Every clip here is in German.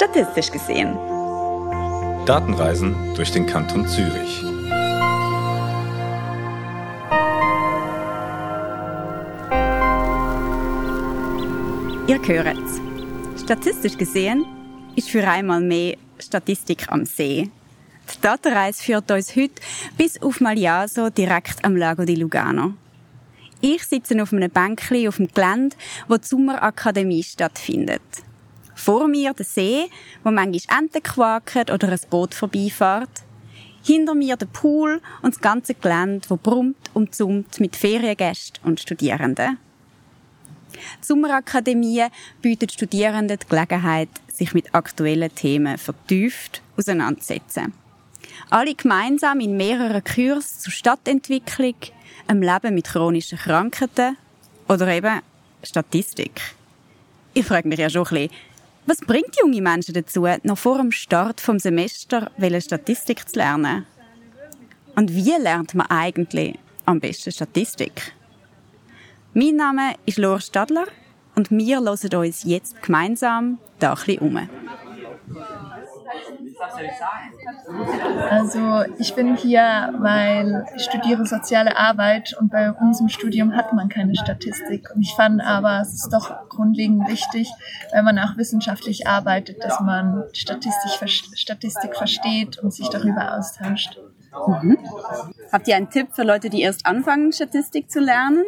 statistisch gesehen. Datenreisen durch den Kanton Zürich. Ihr hört's. Statistisch gesehen ist für einmal mehr Statistik am See. Die Datenreise führt uns heute bis auf Maliaso direkt am Lago di Lugano. Ich sitze auf einem Bänkchen auf dem Gelände, wo die Sommerakademie stattfindet. Vor mir der See, wo manchmal Enten quaken oder ein Boot vorbeifährt. Hinter mir der Pool und das ganze Gelände, wo brummt und zummt mit Feriengästen und Studierenden. Die Sommerakademie bietet Studierenden die Gelegenheit, sich mit aktuellen Themen vertieft auseinanderzusetzen. Alle gemeinsam in mehreren Kursen zur Stadtentwicklung, einem Leben mit chronischen Krankheiten oder eben Statistik. Ich frage mich ja schon ein bisschen, was bringt junge Menschen dazu, noch vor dem Start vom Semester Statistik zu lernen? Und wie lernt man eigentlich am besten Statistik? Mein Name ist Laura Stadler und wir hören uns jetzt gemeinsam da ein bisschen um. Also ich bin hier, weil ich studiere soziale Arbeit und bei uns im Studium hat man keine Statistik. Und ich fand aber, es ist doch grundlegend wichtig, wenn man auch wissenschaftlich arbeitet, dass man Statistik, Statistik versteht und sich darüber austauscht. Mhm. Habt ihr einen Tipp für Leute, die erst anfangen, Statistik zu lernen?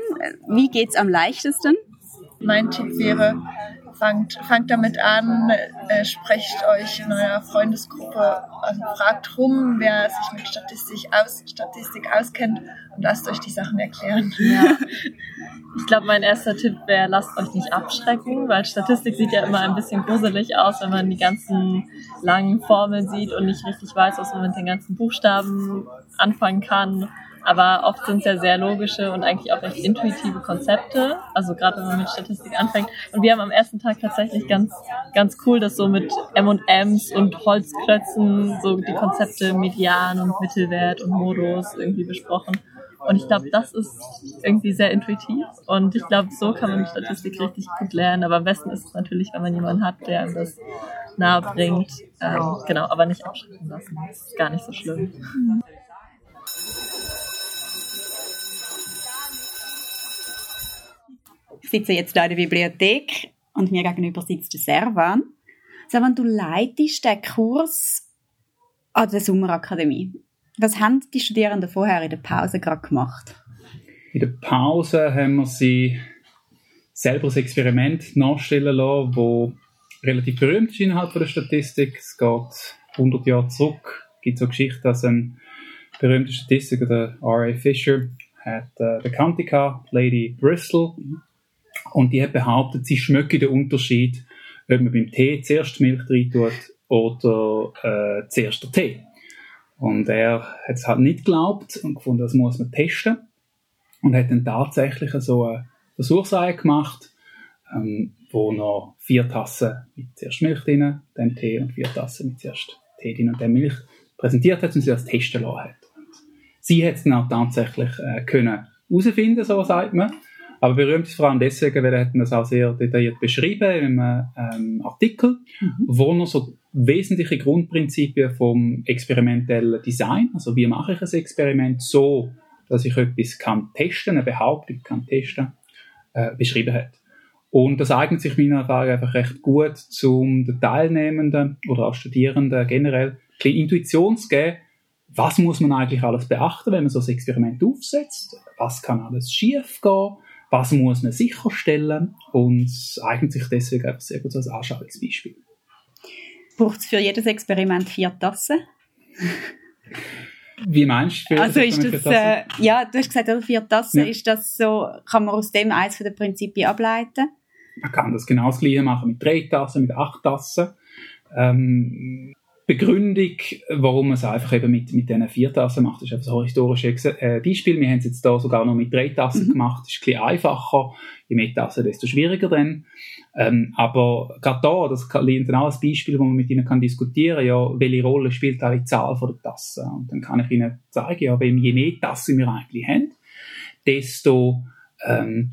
Wie geht's am leichtesten? Mein Tipp wäre, fangt, fangt damit an, äh, sprecht euch in eurer Freundesgruppe, also fragt rum, wer sich mit Statistik, aus, Statistik auskennt und lasst euch die Sachen erklären. Ja. Ich glaube, mein erster Tipp wäre, lasst euch nicht abschrecken, weil Statistik sieht ja immer ein bisschen gruselig aus, wenn man die ganzen langen Formeln sieht und nicht richtig weiß, was man mit den ganzen Buchstaben anfangen kann. Aber oft sind es ja sehr logische und eigentlich auch recht intuitive Konzepte. Also gerade wenn man mit Statistik anfängt. Und wir haben am ersten Tag tatsächlich ganz, ganz cool das so mit M&Ms und Holzklötzen, so die Konzepte Median und Mittelwert und Modus irgendwie besprochen. Und ich glaube, das ist irgendwie sehr intuitiv. Und ich glaube, so kann man Statistik richtig gut lernen. Aber am besten ist es natürlich, wenn man jemanden hat, der einem das nahe bringt. Ähm, genau, aber nicht abschrecken lassen. Das ist gar nicht so schlimm. Sitze jetzt hier in der Bibliothek und mir gegenüber sitzt der Servan. Servan, du leitest den Kurs an der Sommerakademie. Was haben die Studierenden vorher in der Pause gerade gemacht? In der Pause haben wir sie selber ein Experiment nachstellen lassen, das relativ berühmt ist innerhalb der Statistik. Es geht 100 Jahre zurück. Es gibt so eine Geschichte, dass ein berühmter Statistiker, der R.A. Fisher, hat äh, bekannte gehabt, Lady Bristol, und die behauptet, sie schmecke den Unterschied, ob man beim Tee zuerst Milch rein tut oder äh, zuerst der Tee. Und er hat es halt nicht geglaubt und gefunden, das muss man testen. Und hat dann tatsächlich so eine Versuchsreihe gemacht, ähm, wo noch vier Tassen mit zuerst Milch drin, dann Tee und vier Tassen mit zuerst Tee drin und dann Milch präsentiert hat und sie das testen lassen hat. Und sie hat es dann auch tatsächlich äh, können herausfinden, so sagt man. Aber berühmt ist vor allem deswegen, weil er hat das auch sehr detailliert beschrieben in einem ähm, Artikel, mhm. wo er so wesentliche Grundprinzipien vom experimentellen Design, also wie mache ich ein Experiment so, dass ich etwas kann testen, eine Behauptung kann testen, äh, beschrieben hat. Und das eignet sich meiner Erfahrung einfach recht gut, zum den Teilnehmenden oder auch Studierenden generell ein bisschen Intuition zu geben, was muss man eigentlich alles beachten, wenn man so ein Experiment aufsetzt, was kann alles schief gehen, was muss man sicherstellen und es eignet sich deswegen einfach sehr gut als Anschauungsbeispiel. Braucht es für jedes Experiment vier Tassen? Wie meinst du? Also ist das, äh, ja, du hast gesagt, oder vier Tassen, ja. ist das so, kann man aus dem eins von den Prinzipien ableiten? Man kann das genau das gleiche machen mit drei Tassen, mit acht Tassen. Ähm, Begründung, warum man es einfach eben mit, mit diesen vier Tassen macht, ist einfach so ein historisches äh, Beispiel. Wir haben es jetzt da sogar noch mit drei Tassen mhm. gemacht. Das ist ein bisschen einfacher. Je mehr Tassen, desto schwieriger dann. Ähm, aber gerade da, das liegt dann auch ein Beispiel, wo man mit ihnen kann diskutieren ja, welche Rolle spielt da die Zahl von der Tassen. Und dann kann ich ihnen zeigen, ja, je mehr Tassen wir eigentlich haben, desto ähm,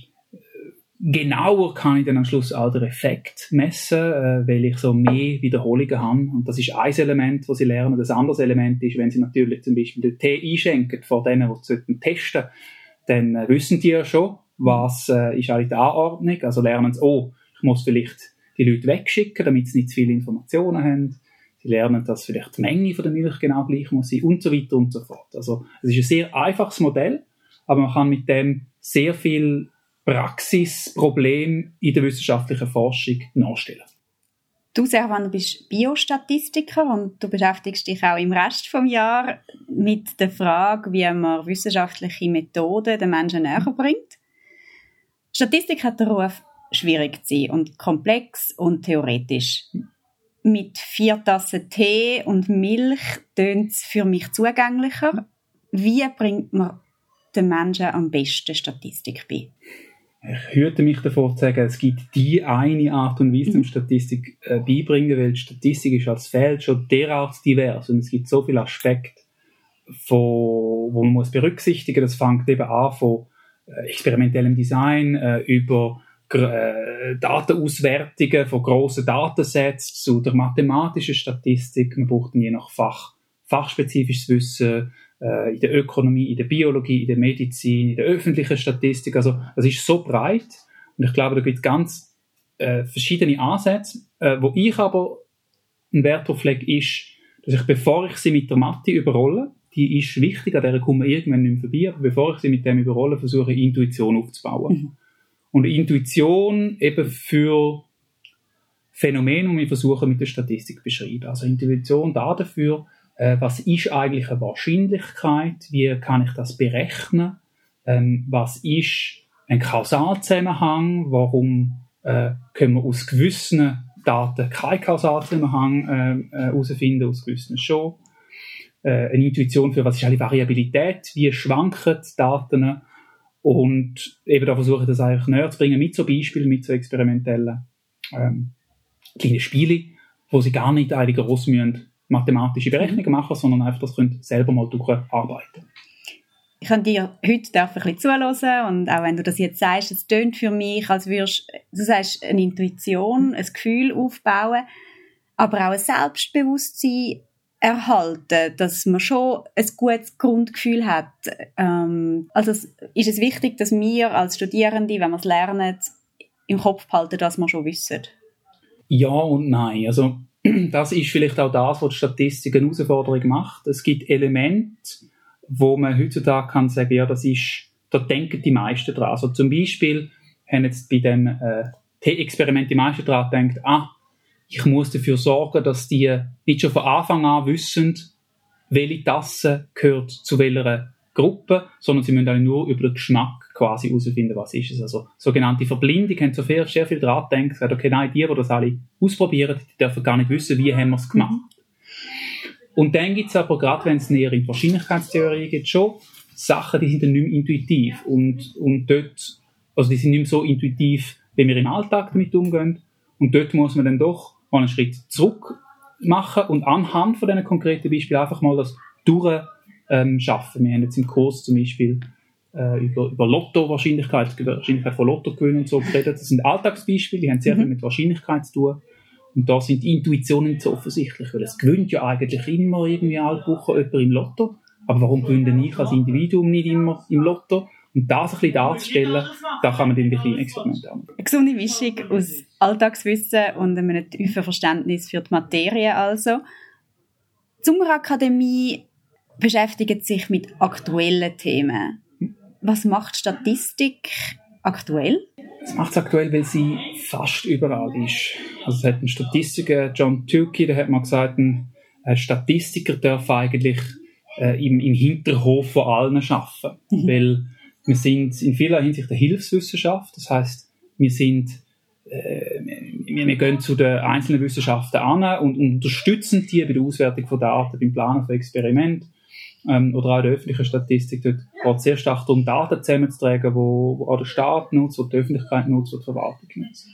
genauer kann ich dann am Schluss auch den Effekt messen, äh, weil ich so mehr Wiederholungen habe. Und das ist ein Element, das sie lernen. Das andere Element ist, wenn sie natürlich zum Beispiel den Tee einschenken vor denen, die sie testen dann äh, wissen die ja schon, was äh, ist eigentlich die Anordnung. Also lernen sie, oh, ich muss vielleicht die Leute wegschicken, damit sie nicht zu viele Informationen haben. Sie lernen, dass vielleicht die Menge von der Milch genau gleich muss sein und so weiter und so fort. Also es ist ein sehr einfaches Modell, aber man kann mit dem sehr viel Praxisproblem in der wissenschaftlichen Forschung nachstellen. Du, Servan, bist Biostatistiker und du beschäftigst dich auch im Rest vom Jahr mit der Frage, wie man wissenschaftliche Methoden den Menschen näher bringt. Statistik hat den Ruf, schwierig zu sein und komplex und theoretisch. Mit vier Tassen Tee und Milch tönt es für mich zugänglicher. Wie bringt man den Menschen am besten Statistik bei? Ich hüte mich davor zu sagen, es gibt die eine Art und Weise, um Statistik äh, beibringen, weil Statistik ist als Feld schon derart divers und es gibt so viele Aspekte, von, wo man muss berücksichtigen. Das fängt eben an von äh, experimentellem Design äh, über äh, Datenauswertungen von grossen Datensets zu der mathematischen Statistik. Man braucht je nach Fach fachspezifisches Wissen, äh, in der Ökonomie, in der Biologie, in der Medizin, in der öffentlichen Statistik. Also das ist so breit und ich glaube, da gibt es ganz äh, verschiedene Ansätze. Äh, wo ich aber einen Wert drauf lege, ist, dass ich, bevor ich sie mit der Mathe überrolle, die ist wichtig, an der kommen wir irgendwann nicht mehr vorbei, aber bevor ich sie mit dem überrolle, versuche ich Intuition aufzubauen. Mhm. Und Intuition eben für Phänomene, die wir versuchen mit der Statistik zu beschreiben. Also Intuition da dafür, äh, was ist eigentlich eine Wahrscheinlichkeit, wie kann ich das berechnen, ähm, was ist ein Kausalzusammenhang, warum äh, können wir aus gewissen Daten keinen Kausalzusammenhang äh, herausfinden, äh, aus gewissen schon. Äh, eine Intuition für, was ist eine Variabilität, wie schwanken die Daten? Und eben da versuche ich das eigentlich näher zu bringen mit so Beispielen, mit so experimentellen ähm, kleinen Spielen, wo sie gar nicht eigentlich groß müssen mathematische Berechnungen machen, sondern einfach das könnt selber mal durcharbeiten. Ich kann dir heute ein bisschen zuhören und auch wenn du das jetzt sagst, es tönt für mich, als würdest du sagst, eine Intuition, ein Gefühl aufbauen, aber auch ein Selbstbewusstsein erhalten, dass man schon ein gutes Grundgefühl hat. Ähm, also ist es wichtig, dass wir als Studierende, wenn wir es lernen, im Kopf behalten, dass wir schon wissen? Ja und nein. Also das ist vielleicht auch das, was die Statistik eine Herausforderung macht. Es gibt Elemente, wo man heutzutage kann sagen, ja, das ist, da denken die meisten dran. Also zum Beispiel haben jetzt bei dem äh, T-Experiment die meisten dran gedacht, ah, ich muss dafür sorgen, dass die nicht schon von Anfang an wissen, welche Tasse gehört zu welcher Gruppe, sondern sie müssen nur über den Geschmack quasi herausfinden, was ist es. Also sogenannte Verblindung haben so viel, sehr viel dran gedacht, okay, nein, die, die das alle ausprobieren, die dürfen gar nicht wissen, wie haben wir es gemacht. Und dann gibt es aber, gerade wenn es näher in die Wahrscheinlichkeitstheorie geht, schon Sachen, die sind dann nicht mehr intuitiv und, und dort, also die sind nicht mehr so intuitiv, wie wir im Alltag damit umgehen. Und dort muss man dann doch mal einen Schritt zurück machen und anhand von diesen konkreten Beispielen einfach mal das durch ähm, schaffen. Wir haben jetzt im Kurs zum Beispiel äh, über, über Lotto-Wahrscheinlichkeit, Wahrscheinlichkeit von Lotto gewinnen und so geredet. Das sind Alltagsbeispiele, die haben sehr mhm. viel mit Wahrscheinlichkeit zu tun. Und da sind Intuitionen so offensichtlich, weil es gewinnt ja eigentlich immer irgendwie alle Wochen jemand im Lotto. Aber warum gewinne ich als Individuum nicht immer im Lotto? Und das ein bisschen darzustellen, da kann man dann wirklich Experimente haben. Eine gesunde Mischung aus Alltagswissen und einem tiefen Verständnis für die Materie also. Die Sommerakademie beschäftigt sich mit aktuellen Themen. Was macht Statistik aktuell? Es macht es aktuell, weil sie fast überall ist. Also es hat einen Statistiker, John Tukey, der hat mal gesagt, ein Statistiker darf eigentlich äh, im, im Hinterhof von allen arbeiten. Mhm. Weil wir sind in vieler Hinsicht eine Hilfswissenschaft. Das heißt, wir sind äh, wir, wir gehen zu den einzelnen Wissenschaften an und unterstützen die bei der Auswertung von Daten, beim Planen von Experimenten ähm, oder auch in der öffentlichen Statistik, dort geht es sehr stark darum, Daten zusammenzutragen, wo auch der Staat nutzt, wo die Öffentlichkeit nutzt, wo die Verwaltung nutzt.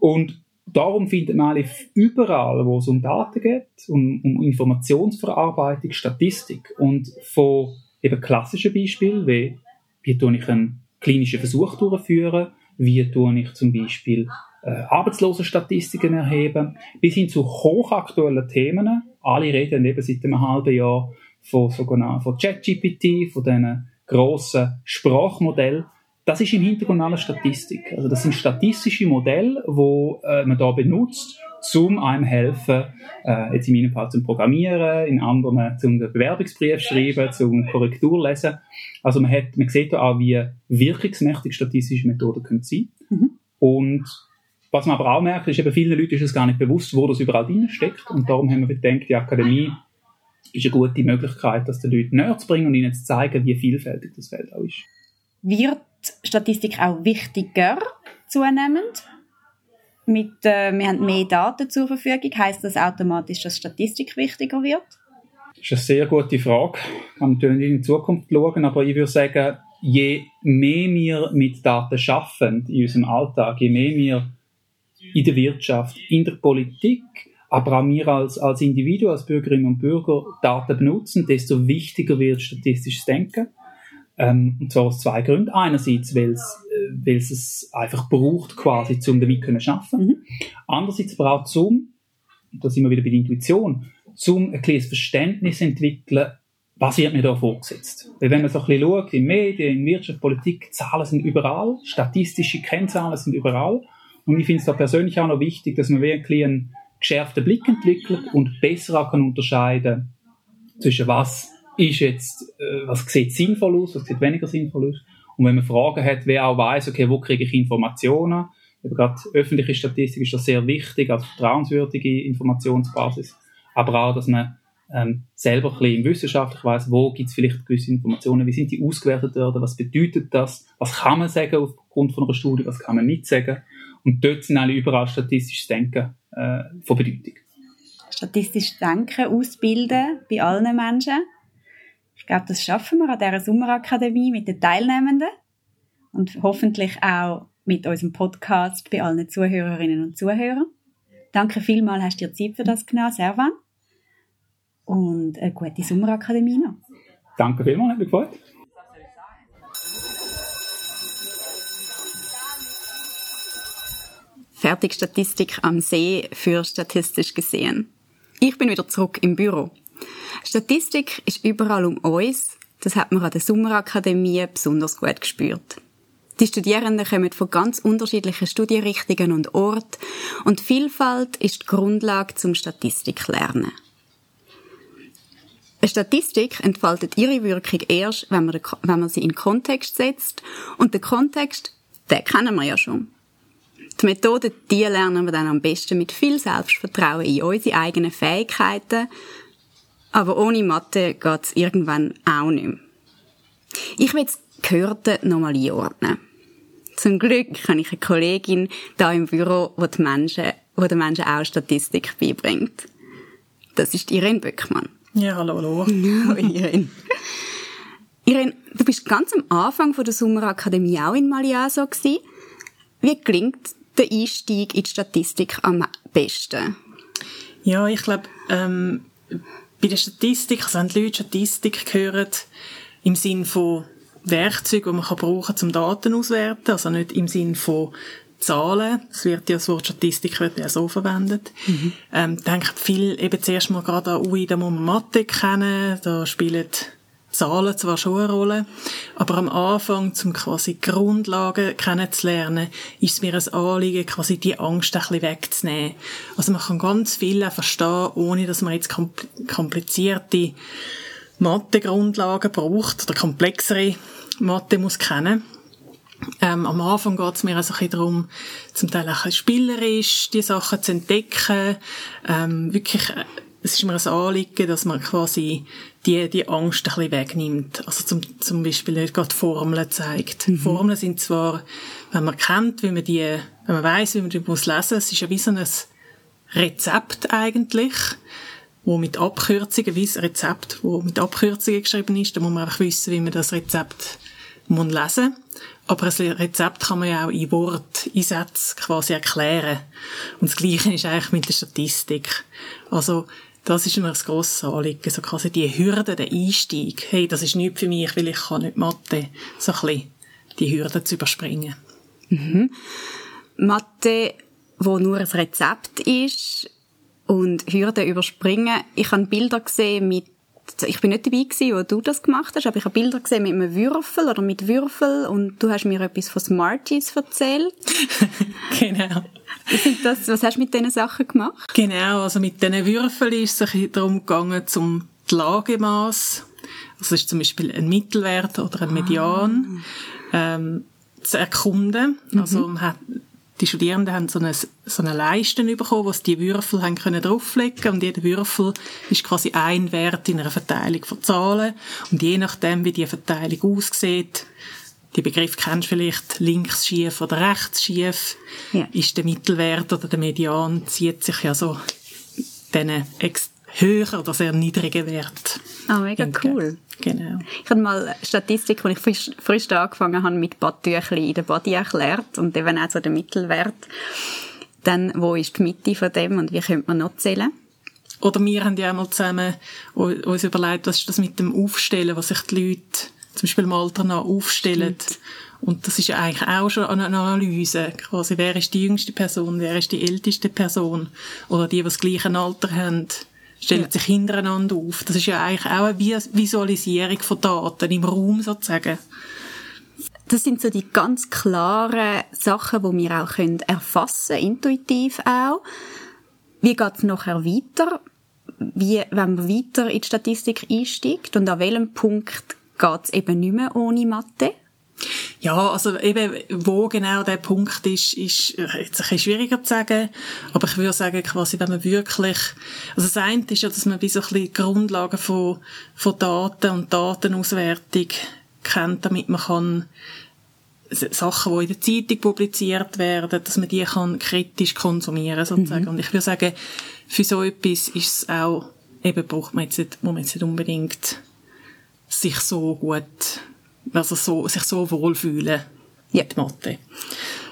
Und darum findet man eigentlich überall, wo es um Daten geht, um, um Informationsverarbeitung, Statistik und von eben klassischen Beispielen, wie wie tue ich einen klinischen Versuch durchführen, wie tue ich zum Beispiel äh, Arbeitslosenstatistiken erheben, bis hin zu hochaktuellen Themen. Alle reden eben seit einem halben Jahr von sogenannten von ChatGPT, von diesen grossen Sprachmodellen. Das ist im Hintergrund alles Statistik. Also das sind statistische Modelle, wo äh, man da benutzt, um einem helfen, äh, jetzt in meinem Fall zum Programmieren, in anderen zum Bewerbungsbrief schreiben, zum Korrektur lesen. Also man hat, man sieht auch, wie wirkungsmächtig statistische Methoden können sein. Mhm. Und was man aber auch merkt, ist eben vielen Leuten ist es gar nicht bewusst, wo das überall drin steckt. Und darum haben wir gedacht, die Akademie ist eine gute Möglichkeit, das den Leuten näher zu bringen und ihnen zu zeigen, wie vielfältig das Feld auch ist. Wird Statistik auch wichtiger zunehmend? Mit, äh, wir haben mehr Daten zur Verfügung. Heißt das automatisch, dass Statistik wichtiger wird? Das ist eine sehr gute Frage. Kann natürlich in die Zukunft schauen, aber ich würde sagen, je mehr wir mit Daten schaffen in unserem Alltag, je mehr wir in der Wirtschaft, in der Politik, aber auch wir als, als Individuen, als Bürgerinnen und Bürger Daten benutzen, desto wichtiger wird statistisches Denken. Ähm, und zwar aus zwei Gründen. Einerseits, weil es, äh, weil es es einfach braucht, quasi, um damit zu schaffen. Mhm. Andererseits aber auch zum, da sind wir wieder bei der Intuition, zum ein kleines Verständnis entwickeln, was wird mir da vorgesetzt? Weil wenn man so ein bisschen schaut, in Medien, in Wirtschaft, Politik, Zahlen sind überall, statistische Kennzahlen sind überall. Und ich finde es da persönlich auch noch wichtig, dass man wirklich einen geschärften Blick entwickelt und besser kann unterscheiden zwischen was ist jetzt, äh, was sieht sinnvoll aus, was sieht weniger sinnvoll aus. Und wenn man Fragen hat, wer auch weiß, okay, wo kriege ich Informationen? Aber gerade öffentliche Statistik ist das sehr wichtig, als vertrauenswürdige Informationsbasis. Aber auch, dass man ähm, selber ein bisschen wissenschaftlich weiß, wo gibt es vielleicht gewisse Informationen, wie sind die ausgewertet worden, was bedeutet das, was kann man sagen aufgrund von einer Studie, was kann man nicht sagen. Und dort sind alle überall statistisches Denken äh, von Bedeutung. Statistisches Denken ausbilden bei allen Menschen. Ich glaube, das schaffen wir an dieser Sommerakademie mit den Teilnehmenden und hoffentlich auch mit unserem Podcast bei allen Zuhörerinnen und Zuhörern. Danke vielmals, hast du dir Zeit für das genommen, Servan. Und eine gute Sommerakademie noch. Danke vielmals, hat mich gefreut. Fertigstatistik am See für statistisch gesehen. Ich bin wieder zurück im Büro. Statistik ist überall um uns. Das hat man an der Sommerakademie besonders gut gespürt. Die Studierenden kommen von ganz unterschiedlichen Studienrichtungen und Orten und Vielfalt ist die Grundlage zum Statistiklernen. Eine Statistik entfaltet ihre Wirkung erst, wenn man, wenn man sie in Kontext setzt und den Kontext, den kennen wir ja schon. Die Methoden, die lernen wir dann am besten mit viel Selbstvertrauen in unsere eigenen Fähigkeiten. Aber ohne Mathe geht's irgendwann auch nicht mehr. Ich will das Gehörte nochmal einordnen. Zum Glück habe ich eine Kollegin da im Büro, die, die Menschen, die den Menschen auch Statistik beibringt. Das ist Irene Böckmann. Ja, hallo, hallo. Hallo, Irene. Irene, du bist ganz am Anfang von der Sommerakademie auch in Maliaso gewesen. Wie gelingt der Einstieg in die Statistik am besten? Ja, ich glaube, ähm, bei der Statistik, also wenn die Leute Statistik hören, im Sinn von Werkzeugen, die man kann brauchen kann, um Daten auszuwerten, also nicht im Sinn von Zahlen, es wird ja das Wort Statistik wird ja so verwendet, mhm. ähm, denken viel eben zuerst mal gerade an, ui, da muss man Mathe kennen, da spielen Zahlen zwar schon eine Rolle, aber am Anfang, zum quasi Grundlagen kennenzulernen, ist es mir ein Anliegen, quasi die Angst ein bisschen wegzunehmen. Also man kann ganz viel verstehen, ohne dass man jetzt komplizierte Mathe-Grundlagen braucht oder komplexere Mathe muss kennen. Ähm, am Anfang geht es mir also ein bisschen darum, zum Teil auch ein bisschen spielerisch die Sachen zu entdecken, ähm, wirklich äh, es ist mir ein Anliegen, dass man quasi die, die Angst ein bisschen wegnimmt. Also zum, zum Beispiel nicht gerade Formeln zeigt. Mhm. Formeln sind zwar, wenn man kennt, wie man die, wenn man weiß, wie man die muss lesen, es ist ja wie so ein Rezept eigentlich, wo mit Abkürzungen, wie ein Rezept, wo mit Abkürzungen geschrieben ist, da muss man einfach wissen, wie man das Rezept muss lesen. Aber ein Rezept kann man ja auch in Wort, in Sätzen quasi erklären. Und das Gleiche ist eigentlich mit der Statistik. Also, das ist immer das grosse Anliegen, so quasi die Hürde, der Einstieg. Hey, das ist nichts für mich, weil ich kann nicht Mathe. So ein bisschen die Hürde zu überspringen. Mhm. Mathe, wo nur ein Rezept ist und Hürden überspringen. Ich habe Bilder gesehen mit ich bin nicht dabei gewesen, wo du das gemacht hast, aber ich habe Bilder gesehen mit einem Würfel oder mit Würfel und du hast mir etwas von Smarties erzählt. genau. Das, was hast du mit diesen Sachen gemacht? Genau, also mit diesen Würfeln ist es sich darum gegangen, zum Lagemaß, also ist zum Beispiel ein Mittelwert oder ein Median, ah. ähm, zu erkunden. Also mhm. man hat die Studierenden haben so eine, so eine Leiste bekommen, wo sie die Würfel haben können drauflegen und jeder Würfel ist quasi ein Wert in einer Verteilung von Zahlen und je nachdem, wie die Verteilung aussieht, die Begriff kennst du vielleicht, links schief oder rechts schief, ja. ist der Mittelwert oder der Median zieht sich ja so diesen höheren oder sehr niedrigen Wert. Ah, oh, mega entgegen. cool. Genau. Ich habe mal Statistik, als ich frisch, frisch angefangen habe mit Badtüchli in der Body erklärt und eben auch so den Mittelwert. Dann, wo ist die Mitte von dem und wie könnte man noch zählen? Oder wir haben ja einmal zusammen uns überlegt, was ist das mit dem Aufstellen, was sich die Leute zum Beispiel im Alter nach aufstellen. Stimmt. Und das ist ja eigentlich auch schon eine Analyse. Quasi, wer ist die jüngste Person, wer ist die älteste Person? Oder die, die das gleiche Alter haben stellen ja. sich hintereinander auf. Das ist ja eigentlich auch eine Visualisierung von Daten im Raum sozusagen. Das sind so die ganz klaren Sachen, die wir auch können erfassen intuitiv auch. Wie geht es nachher weiter? Wie, wenn man weiter in die Statistik einsteigt und an welchem Punkt geht es eben nicht mehr ohne Mathe? Ja, also eben, wo genau der Punkt ist, ist jetzt ein bisschen schwieriger zu sagen. Aber ich würde sagen, quasi, wenn man wirklich, also das eine ist ja, dass man wie so ein bisschen Grundlagen von, von Daten und Datenauswertung kennt, damit man kann Sachen, die in der Zeitung publiziert werden, dass man die kann kritisch konsumieren sozusagen. Mhm. Und ich würde sagen, für so etwas ist es auch, eben braucht man jetzt nicht, muss man jetzt nicht unbedingt sich so gut also so, sich so wohlfühlen ja. mit Mathe.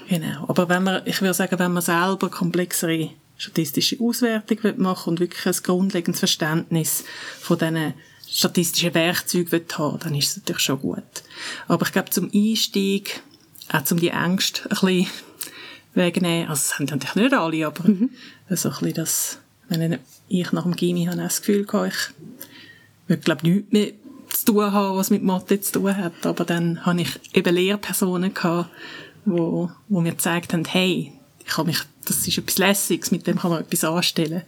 Genau. Aber wenn man, ich würde sagen, wenn man selber komplexere statistische Auswertung machen und wirklich ein grundlegendes Verständnis von diesen statistischen Werkzeugen haben dann ist es natürlich schon gut. Aber ich glaube, zum Einstieg, auch um die Ängste ein bisschen wegnehmen, also das haben natürlich nicht alle, aber mhm. so ein bisschen das, wenn ich nach dem Gymi habe das Gefühl gehabt, ich würde, glaube nichts mehr zu tun haben, was mit Mathe zu tun hat. Aber dann habe ich eben Lehrpersonen gehabt, wo, wo mir gezeigt haben, hey, ich kann mich, das ist etwas Lässiges, mit dem kann man etwas anstellen.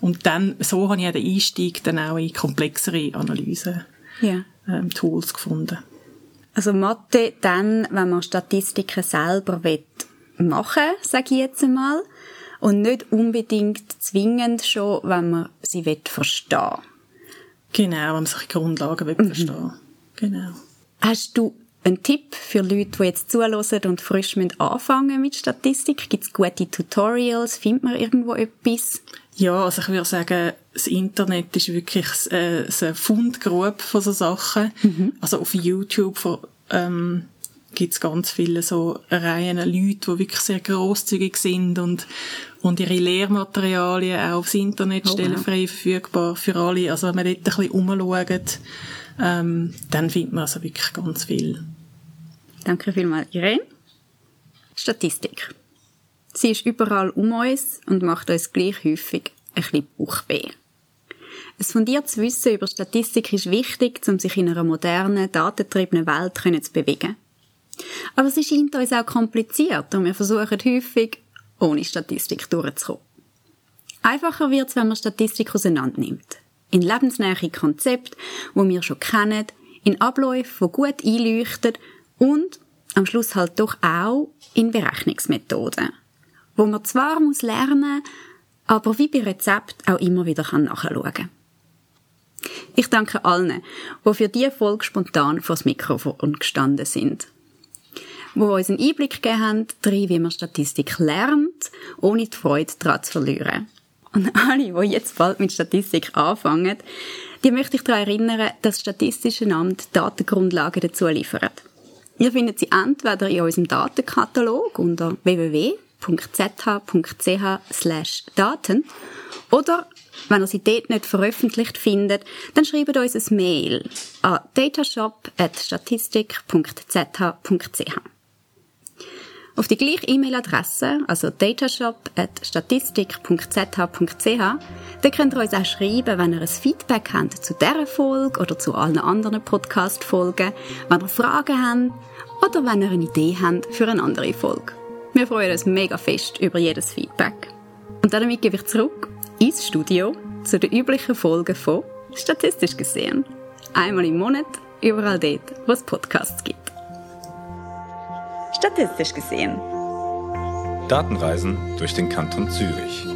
Und dann, so habe ich den Einstieg dann auch in komplexere Analyse, ja. ähm, Tools gefunden. Also Mathe dann, wenn man Statistiken selber will machen, sage ich jetzt einmal, und nicht unbedingt zwingend schon, wenn man sie will verstehen Genau, man sich Grundlagen mhm. verstehen Genau. Hast du einen Tipp für Leute, die jetzt zuhören und frisch anfangen mit Statistik? Gibt es gute Tutorials? Findet man irgendwo etwas? Ja, also ich würde sagen, das Internet ist wirklich äh, eine Fundgrube von so Sachen. Mhm. Also auf YouTube von, ähm, gibt es ganz viele so Reihen Leute, die wirklich sehr grosszügig sind und und ihre Lehrmaterialien auch aufs Internet oh, stellen, wow. frei verfügbar für alle. Also wenn man dort ein bisschen umschaut, ähm, dann findet man also wirklich ganz viel. Danke vielmals, Irene. Statistik. Sie ist überall um uns und macht uns gleich häufig ein bisschen Bauchweh. Ein fundiertes Wissen über Statistik ist wichtig, um sich in einer modernen, datentriebenen Welt zu bewegen. Aber sie scheint uns auch kompliziert und wir versuchen häufig, ohne Statistik durchzukommen. Einfacher wird es, wenn man Statistik auseinander nimmt. In lebensnähe Konzepte, wo wir schon kennen, in Abläufe, die gut einleuchten und am Schluss halt doch auch in Berechnungsmethoden, wo man zwar muss lernen, aber wie bei Rezept auch immer wieder nachschauen kann. Ich danke allen, die für diese Folge spontan vor das Mikrofon gestanden sind wo uns einen Einblick gegeben haben, darin, wie man Statistik lernt, ohne die Freude daran zu verlieren. Und alle, die jetzt bald mit Statistik anfangen, die möchte ich daran erinnern, dass das Statistische Amt Datengrundlagen dazu liefert. Ihr findet sie entweder in unserem Datenkatalog unter www.zh.ch/daten oder wenn ihr sie dort nicht veröffentlicht findet, dann schreibt uns ein Mail an datashop.statistik.zh.ch. Auf die gleiche E-Mail-Adresse, also datashop.statistik.zh.ch, da könnt ihr uns auch schreiben, wenn ihr ein Feedback habt zu dieser Folge oder zu allen anderen Podcast-Folgen, wenn ihr Fragen habt oder wenn ihr eine Idee habt für eine andere Folge. Wir freuen uns mega fest über jedes Feedback. Und damit gebe ich zurück ins Studio zu den üblichen Folgen von Statistisch gesehen. Einmal im Monat, überall dort, wo es Podcasts gibt. Statistisch gesehen. Datenreisen durch den Kanton Zürich.